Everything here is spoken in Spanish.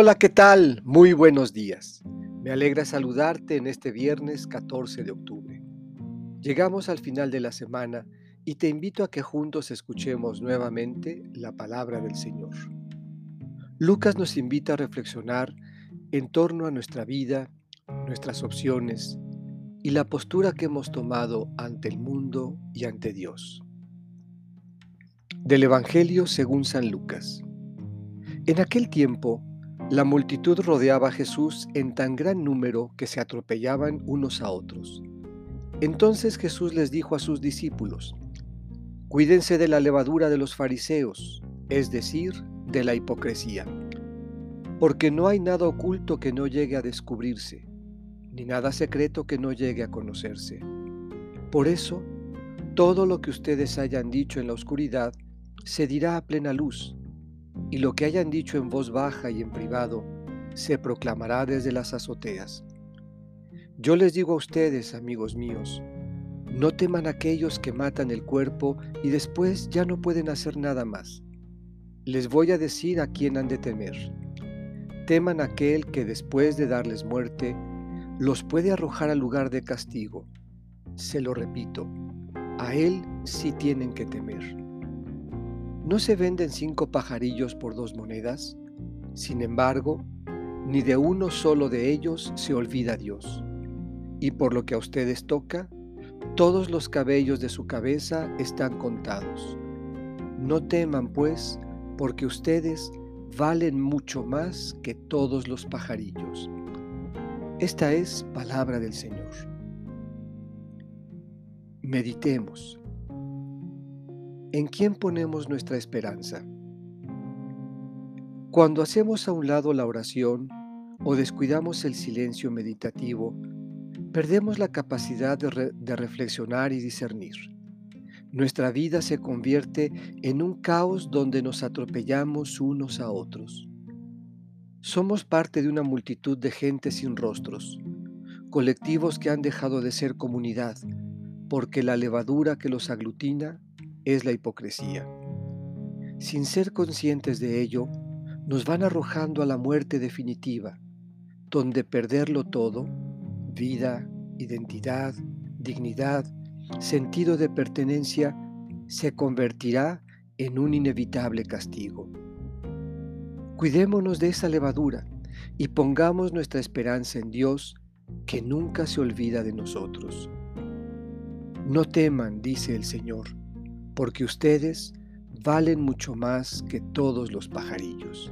Hola, ¿qué tal? Muy buenos días. Me alegra saludarte en este viernes 14 de octubre. Llegamos al final de la semana y te invito a que juntos escuchemos nuevamente la palabra del Señor. Lucas nos invita a reflexionar en torno a nuestra vida, nuestras opciones y la postura que hemos tomado ante el mundo y ante Dios. Del Evangelio según San Lucas. En aquel tiempo, la multitud rodeaba a Jesús en tan gran número que se atropellaban unos a otros. Entonces Jesús les dijo a sus discípulos, Cuídense de la levadura de los fariseos, es decir, de la hipocresía, porque no hay nada oculto que no llegue a descubrirse, ni nada secreto que no llegue a conocerse. Por eso, todo lo que ustedes hayan dicho en la oscuridad se dirá a plena luz, y lo que hayan dicho en voz baja y en privado se proclamará desde las azoteas. Yo les digo a ustedes, amigos míos, no teman aquellos que matan el cuerpo y después ya no pueden hacer nada más. Les voy a decir a quién han de temer. Teman aquel que después de darles muerte, los puede arrojar al lugar de castigo. Se lo repito, a él sí tienen que temer. ¿No se venden cinco pajarillos por dos monedas? Sin embargo, ni de uno solo de ellos se olvida Dios. Y por lo que a ustedes toca, todos los cabellos de su cabeza están contados. No teman, pues, porque ustedes valen mucho más que todos los pajarillos. Esta es palabra del Señor. Meditemos. ¿En quién ponemos nuestra esperanza? Cuando hacemos a un lado la oración o descuidamos el silencio meditativo, perdemos la capacidad de, de, reflexionar y discernir. Nuestra vida se convierte en un caos donde nos atropellamos unos a otros. Somos parte de una multitud de gente sin rostros, colectivos que han dejado de ser comunidad, porque la levadura que los aglutina es la hipocresía. Sin ser conscientes de ello, nos van arrojando a la muerte definitiva, donde perderlo todo, vida, identidad, dignidad, sentido de pertenencia, se convertirá en un inevitable castigo. Cuidémonos de esa levadura y pongamos nuestra esperanza en Dios, que nunca se olvida de nosotros. No teman, dice el Señor, porque ustedes valen mucho más que todos los pajarillos.